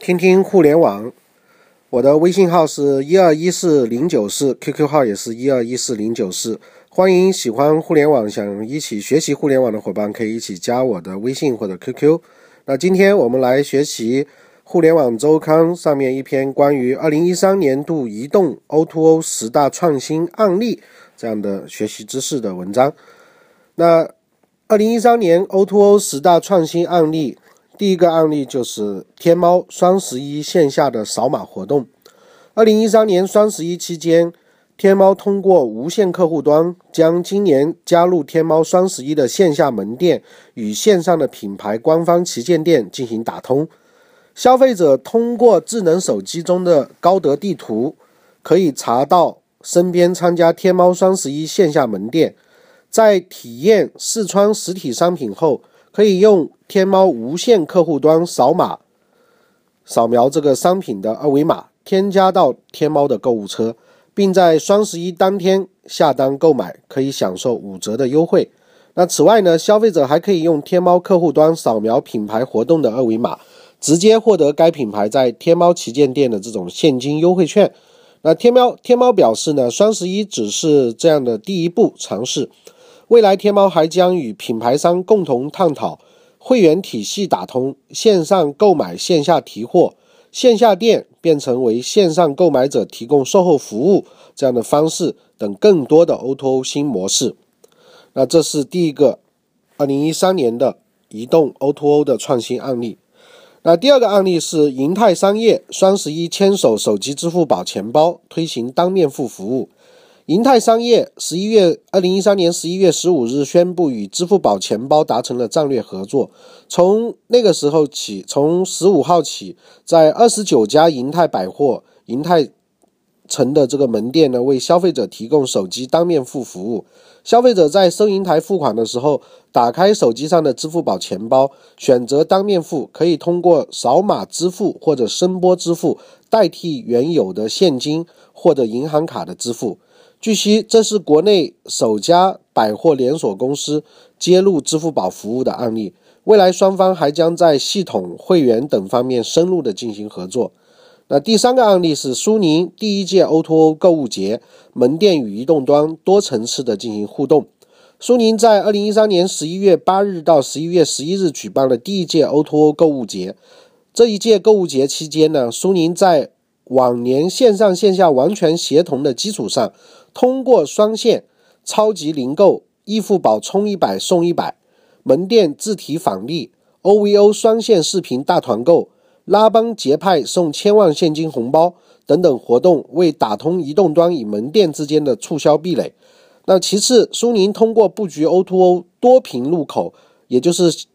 听听互联网，我的微信号是一二一四零九四，QQ 号也是一二一四零九四。欢迎喜欢互联网、想一起学习互联网的伙伴，可以一起加我的微信或者 QQ。那今天我们来学习《互联网周刊》上面一篇关于二零一三年度移动 O2O 十大创新案例这样的学习知识的文章。那二零一三年 O2O 十大创新案例。第一个案例就是天猫双十一线下的扫码活动。二零一三年双十一期间，天猫通过无线客户端将今年加入天猫双十一的线下门店与线上的品牌官方旗舰店进行打通。消费者通过智能手机中的高德地图，可以查到身边参加天猫双十一线下门店，在体验试穿实体商品后。可以用天猫无线客户端扫码扫描这个商品的二维码，添加到天猫的购物车，并在双十一当天下单购买，可以享受五折的优惠。那此外呢，消费者还可以用天猫客户端扫描品牌活动的二维码，直接获得该品牌在天猫旗舰店的这种现金优惠券。那天猫天猫表示呢，双十一只是这样的第一步尝试。未来天猫还将与品牌商共同探讨会员体系打通、线上购买、线下提货、线下店变成为线上购买者提供售后服务这样的方式等更多的 O2O 新模式。那这是第一个二零一三年的移动 O2O 的创新案例。那第二个案例是银泰商业双十一牵手手机支付宝钱包推行当面付服务。银泰商业十一月二零一三年十一月十五日宣布与支付宝钱包达成了战略合作。从那个时候起，从十五号起，在二十九家银泰百货、银泰城的这个门店呢，为消费者提供手机当面付服务。消费者在收银台付款的时候，打开手机上的支付宝钱包，选择当面付，可以通过扫码支付或者声波支付代替原有的现金或者银行卡的支付。据悉，这是国内首家百货连锁公司接入支付宝服务的案例。未来双方还将在系统、会员等方面深入的进行合作。那第三个案例是苏宁第一届 O2O 购物节门店与移动端多层次的进行互动。苏宁在二零一三年十一月八日到十一月十一日举办了第一届 O2O 购物节。这一届购物节期间呢，苏宁在往年线上线下完全协同的基础上，通过双线超级零购、易付宝充一百送一百、门店自提返利、OVO 双线视频大团购、拉帮结派送千万现金红包等等活动，为打通移动端与门店之间的促销壁垒。那其次，苏宁通过布局 O2O 多屏入口，也就是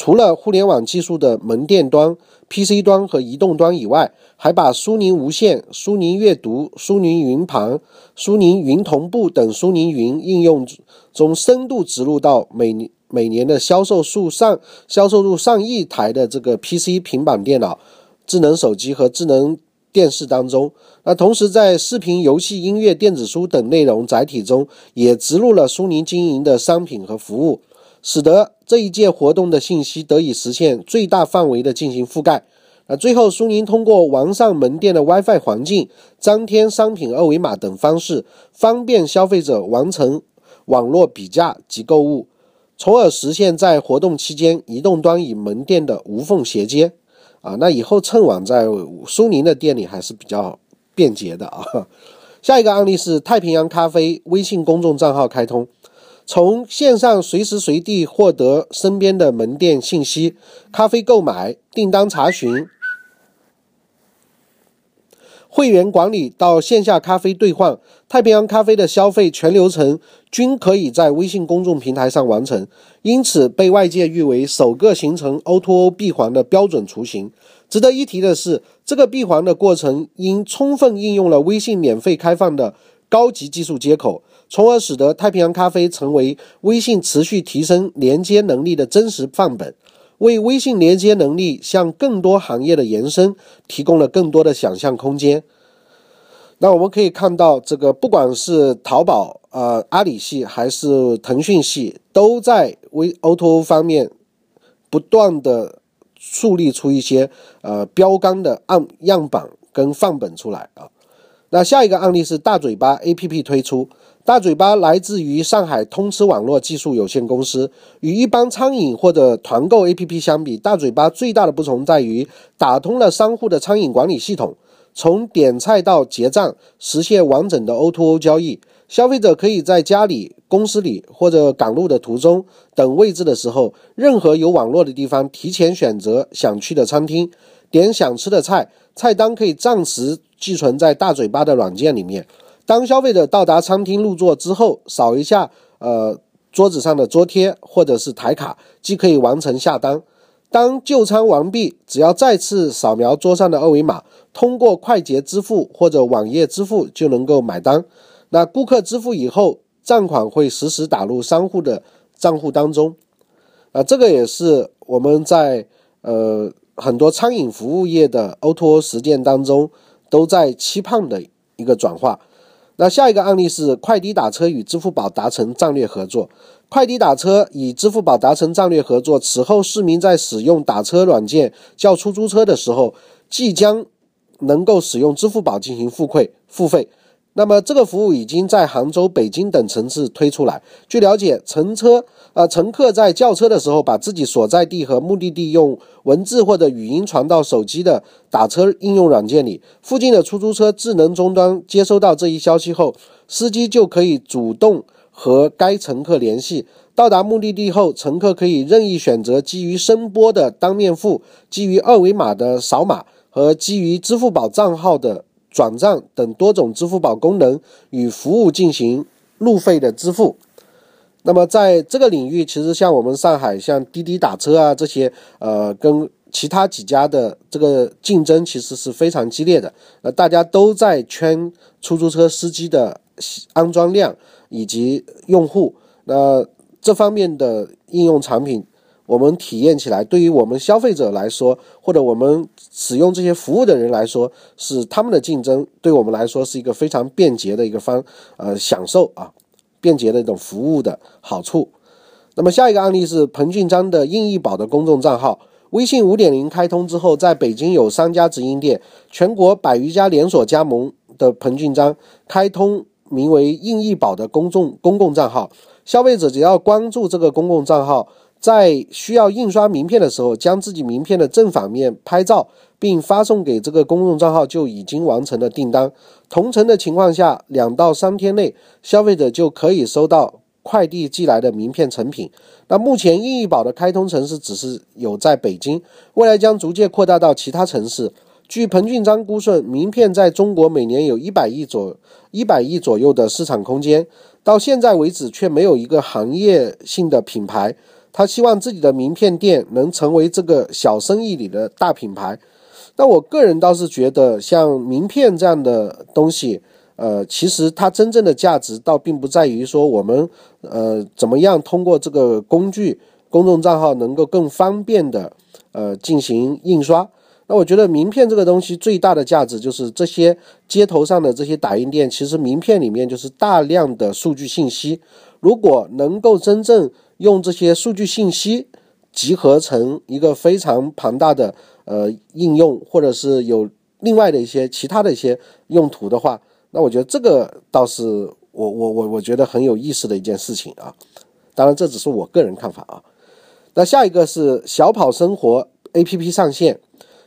除了互联网技术的门店端。PC 端和移动端以外，还把苏宁无线、苏宁阅读、苏宁云盘、苏宁云同步等苏宁云应用中深度植入到每每年的销售数上销售入上亿台的这个 PC 平板电脑、智能手机和智能电视当中。那同时在视频、游戏、音乐、电子书等内容载体中，也植入了苏宁经营的商品和服务。使得这一届活动的信息得以实现最大范围的进行覆盖。那最后，苏宁通过完善门店的 WiFi 环境、张贴商品二维码等方式，方便消费者完成网络比价及购物，从而实现在活动期间移动端与门店的无缝衔接。啊，那以后蹭网在苏宁的店里还是比较便捷的啊。下一个案例是太平洋咖啡微信公众账号开通。从线上随时随地获得身边的门店信息、咖啡购买、订单查询、会员管理到线下咖啡兑换，太平洋咖啡的消费全流程均可以在微信公众平台上完成，因此被外界誉为首个形成 O2O 闭环的标准雏形。值得一提的是，这个闭环的过程因充分应用了微信免费开放的高级技术接口。从而使得太平洋咖啡成为微信持续提升连接能力的真实范本，为微信连接能力向更多行业的延伸提供了更多的想象空间。那我们可以看到，这个不管是淘宝、呃阿里系还是腾讯系，都在微 O2O 方面不断的树立出一些呃标杆的案样板跟范本出来啊。那下一个案例是大嘴巴 APP 推出。大嘴巴来自于上海通吃网络技术有限公司。与一般餐饮或者团购 APP 相比，大嘴巴最大的不同在于打通了商户的餐饮管理系统，从点菜到结账实现完整的 O2O 交易。消费者可以在家里、公司里或者赶路的途中等位置的时候，任何有网络的地方提前选择想去的餐厅，点想吃的菜，菜单可以暂时寄存在大嘴巴的软件里面。当消费者到达餐厅入座之后，扫一下呃桌子上的桌贴或者是台卡，即可以完成下单。当就餐完毕，只要再次扫描桌上的二维码，通过快捷支付或者网页支付就能够买单。那顾客支付以后，账款会实时打入商户的账户当中。啊，这个也是我们在呃很多餐饮服务业的 O2O 实践当中都在期盼的一个转化。那下一个案例是快滴打车与支付宝达成战略合作。快滴打车与支付宝达成战略合作，此后市民在使用打车软件叫出租车的时候，即将能够使用支付宝进行付费付费。那么这个服务已经在杭州、北京等城市推出来。据了解，乘车呃乘客在叫车的时候，把自己所在地和目的地用文字或者语音传到手机的打车应用软件里。附近的出租车智能终端接收到这一消息后，司机就可以主动和该乘客联系。到达目的地后，乘客可以任意选择基于声波的当面付、基于二维码的扫码和基于支付宝账号的。转账等多种支付宝功能与服务进行路费的支付。那么在这个领域，其实像我们上海像滴滴打车啊这些，呃，跟其他几家的这个竞争其实是非常激烈的。呃，大家都在圈出租车司机的安装量以及用户。那这方面的应用产品。我们体验起来，对于我们消费者来说，或者我们使用这些服务的人来说，是他们的竞争，对我们来说是一个非常便捷的一个方，呃，享受啊，便捷的一种服务的好处。那么下一个案例是彭俊章的应易宝的公众账号，微信五点零开通之后，在北京有三家直营店，全国百余家连锁加盟的彭俊章开通名为应易宝的公众公共账号，消费者只要关注这个公共账号。在需要印刷名片的时候，将自己名片的正反面拍照，并发送给这个公众账号，就已经完成了订单。同城的情况下，两到三天内，消费者就可以收到快递寄来的名片成品。那目前易易宝的开通城市只是有在北京，未来将逐渐扩大到其他城市。据彭俊章估算，名片在中国每年有一百亿左一百亿左右的市场空间，到现在为止却没有一个行业性的品牌。他希望自己的名片店能成为这个小生意里的大品牌。那我个人倒是觉得，像名片这样的东西，呃，其实它真正的价值倒并不在于说我们呃怎么样通过这个工具公众账号能够更方便的呃进行印刷。那我觉得名片这个东西最大的价值就是这些街头上的这些打印店，其实名片里面就是大量的数据信息。如果能够真正用这些数据信息集合成一个非常庞大的呃应用，或者是有另外的一些其他的一些用途的话，那我觉得这个倒是我我我我觉得很有意思的一件事情啊。当然这只是我个人看法啊。那下一个是小跑生活 APP 上线。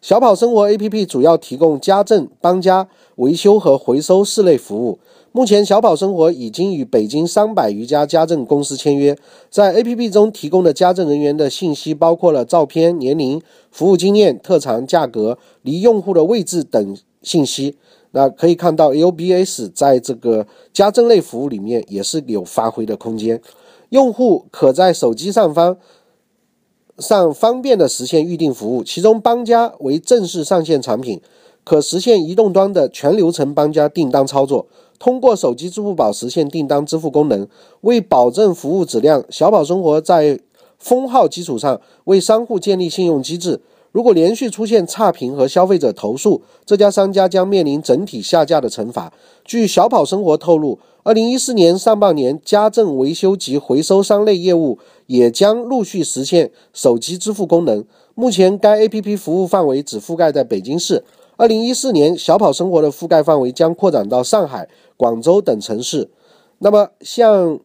小跑生活 APP 主要提供家政、搬家、维修和回收四类服务。目前，小跑生活已经与北京三百余家家政公司签约。在 APP 中提供的家政人员的信息包括了照片、年龄、服务经验、特长、价格、离用户的位置等信息。那可以看到，LBS 在这个家政类服务里面也是有发挥的空间。用户可在手机上方。上方便的实现预订服务，其中搬家为正式上线产品，可实现移动端的全流程搬家订单操作。通过手机支付宝实现订单支付功能，为保证服务质量，小跑生活在封号基础上为商户建立信用机制。如果连续出现差评和消费者投诉，这家商家将面临整体下架的惩罚。据小跑生活透露，二零一四年上半年，家政维修及回收商类业务也将陆续实现手机支付功能。目前该 APP 服务范围只覆盖在北京市。二零一四年，小跑生活的覆盖范围将扩展到上海、广州等城市。那么，像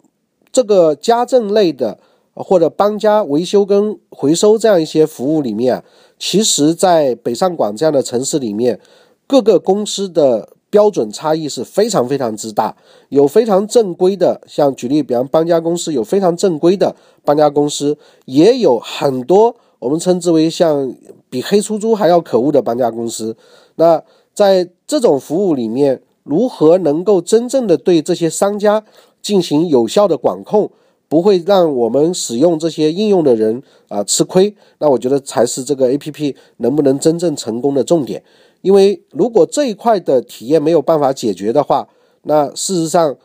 这个家政类的或者搬家维修跟回收这样一些服务里面，其实，在北上广这样的城市里面，各个公司的标准差异是非常非常之大。有非常正规的，像举例，比方搬家公司有非常正规的搬家公司，也有很多我们称之为像比黑出租还要可恶的搬家公司。那在这种服务里面，如何能够真正的对这些商家进行有效的管控，不会让我们使用这些应用的人啊吃亏？那我觉得才是这个 A P P 能不能真正成功的重点。因为如果这一块的体验没有办法解决的话，那事实上，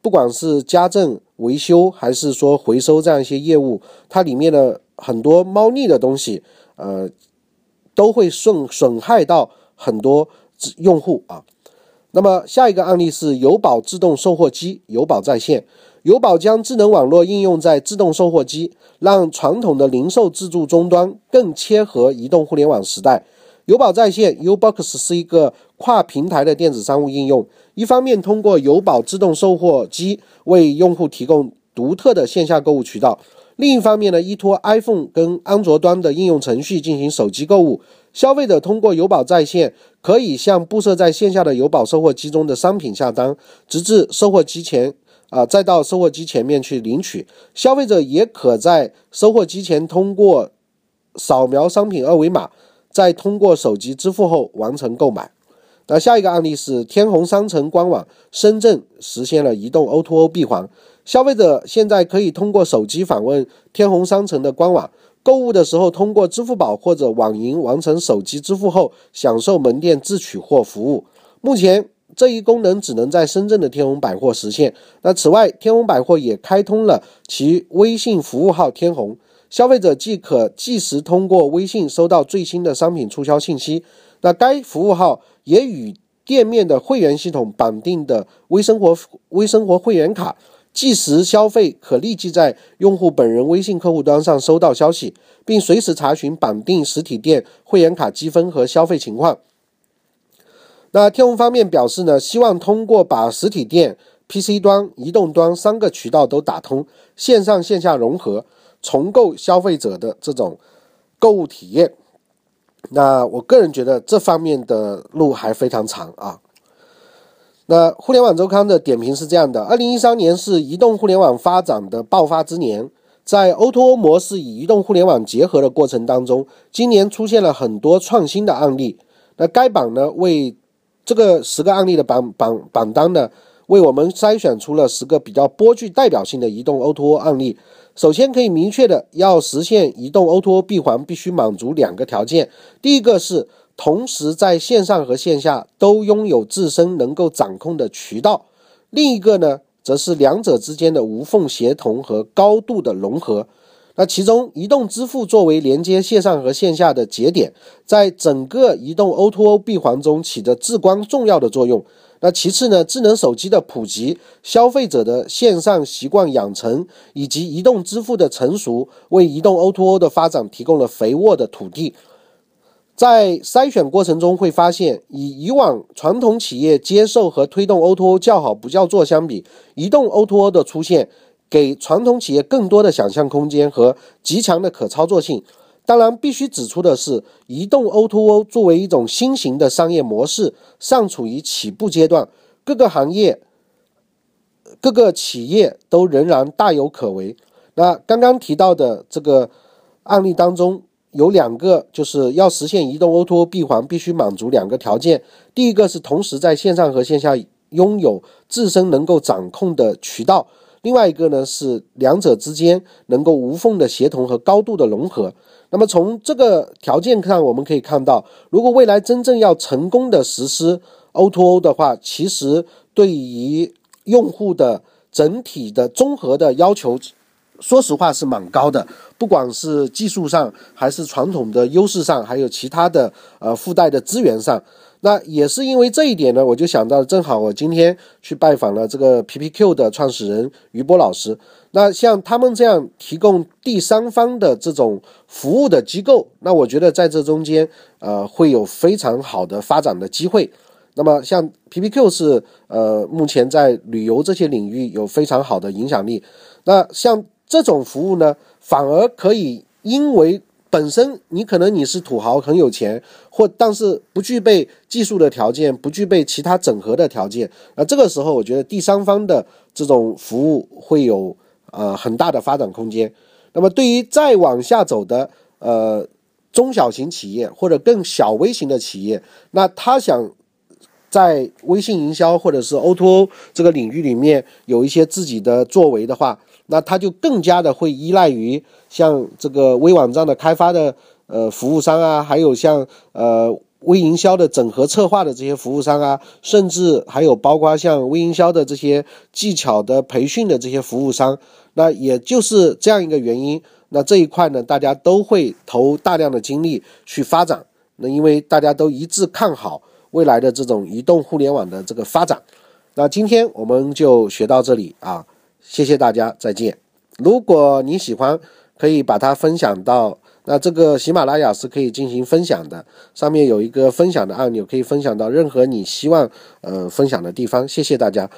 不管是家政维修还是说回收这样一些业务，它里面的很多猫腻的东西，呃，都会损损害到。很多用户啊，那么下一个案例是友宝自动售货机，友宝在线，友宝将智能网络应用在自动售货机，让传统的零售自助终端更切合移动互联网时代。友宝在线 （Ubox） 是一个跨平台的电子商务应用，一方面通过友宝自动售货机为用户提供独特的线下购物渠道，另一方面呢，依托 iPhone 跟安卓端的应用程序进行手机购物。消费者通过友宝在线，可以向布设在线下的友宝售货机中的商品下单，直至售货机前，啊，再到售货机前面去领取。消费者也可在收货机前通过扫描商品二维码，再通过手机支付后完成购买。那下一个案例是天虹商城官网深圳实现了移动 O2O 闭环，消费者现在可以通过手机访问天虹商城的官网。购物的时候，通过支付宝或者网银完成手机支付后，享受门店自取货服务。目前这一功能只能在深圳的天虹百货实现。那此外，天虹百货也开通了其微信服务号“天虹”，消费者即可即时通过微信收到最新的商品促销信息。那该服务号也与店面的会员系统绑定的微生活微生活会员卡。即时消费可立即在用户本人微信客户端上收到消息，并随时查询绑定实体店会员卡积分和消费情况。那天虹方面表示呢，希望通过把实体店、PC 端、移动端三个渠道都打通，线上线下融合，重构消费者的这种购物体验。那我个人觉得这方面的路还非常长啊。那互联网周刊的点评是这样的：二零一三年是移动互联网发展的爆发之年，在 O2O 模式与移动互联网结合的过程当中，今年出现了很多创新的案例。那该榜呢，为这个十个案例的榜榜榜单呢，为我们筛选出了十个比较颇具代表性的移动 O2O 案例。首先可以明确的，要实现移动 O2O 闭环，必须满足两个条件。第一个是。同时，在线上和线下都拥有自身能够掌控的渠道。另一个呢，则是两者之间的无缝协同和高度的融合。那其中，移动支付作为连接线上和线下的节点，在整个移动 O2O 闭环中起着至关重要的作用。那其次呢，智能手机的普及、消费者的线上习惯养成以及移动支付的成熟，为移动 O2O 的发展提供了肥沃的土地。在筛选过程中会发现，以以往传统企业接受和推动 O2O 叫好不叫座相比，移动 O2O 的出现给传统企业更多的想象空间和极强的可操作性。当然，必须指出的是，移动 O2O 作为一种新型的商业模式，尚处于起步阶段，各个行业、各个企业都仍然大有可为。那刚刚提到的这个案例当中。有两个，就是要实现移动 O2O 闭环，必须满足两个条件。第一个是同时在线上和线下拥有自身能够掌控的渠道，另外一个呢是两者之间能够无缝的协同和高度的融合。那么从这个条件看，我们可以看到，如果未来真正要成功的实施 O2O 的话，其实对于用户的整体的综合的要求说实话是蛮高的，不管是技术上，还是传统的优势上，还有其他的呃附带的资源上。那也是因为这一点呢，我就想到，正好我今天去拜访了这个 PPQ 的创始人于波老师。那像他们这样提供第三方的这种服务的机构，那我觉得在这中间，呃，会有非常好的发展的机会。那么像 PPQ 是呃，目前在旅游这些领域有非常好的影响力。那像这种服务呢，反而可以因为。本身你可能你是土豪很有钱，或但是不具备技术的条件，不具备其他整合的条件，那这个时候我觉得第三方的这种服务会有呃很大的发展空间。那么对于再往下走的呃中小型企业或者更小微型的企业，那他想在微信营销或者是 O2O 这个领域里面有一些自己的作为的话。那他就更加的会依赖于像这个微网站的开发的呃服务商啊，还有像呃微营销的整合策划的这些服务商啊，甚至还有包括像微营销的这些技巧的培训的这些服务商。那也就是这样一个原因，那这一块呢，大家都会投大量的精力去发展。那因为大家都一致看好未来的这种移动互联网的这个发展。那今天我们就学到这里啊。谢谢大家，再见。如果你喜欢，可以把它分享到那这个喜马拉雅是可以进行分享的，上面有一个分享的按钮，可以分享到任何你希望呃分享的地方。谢谢大家。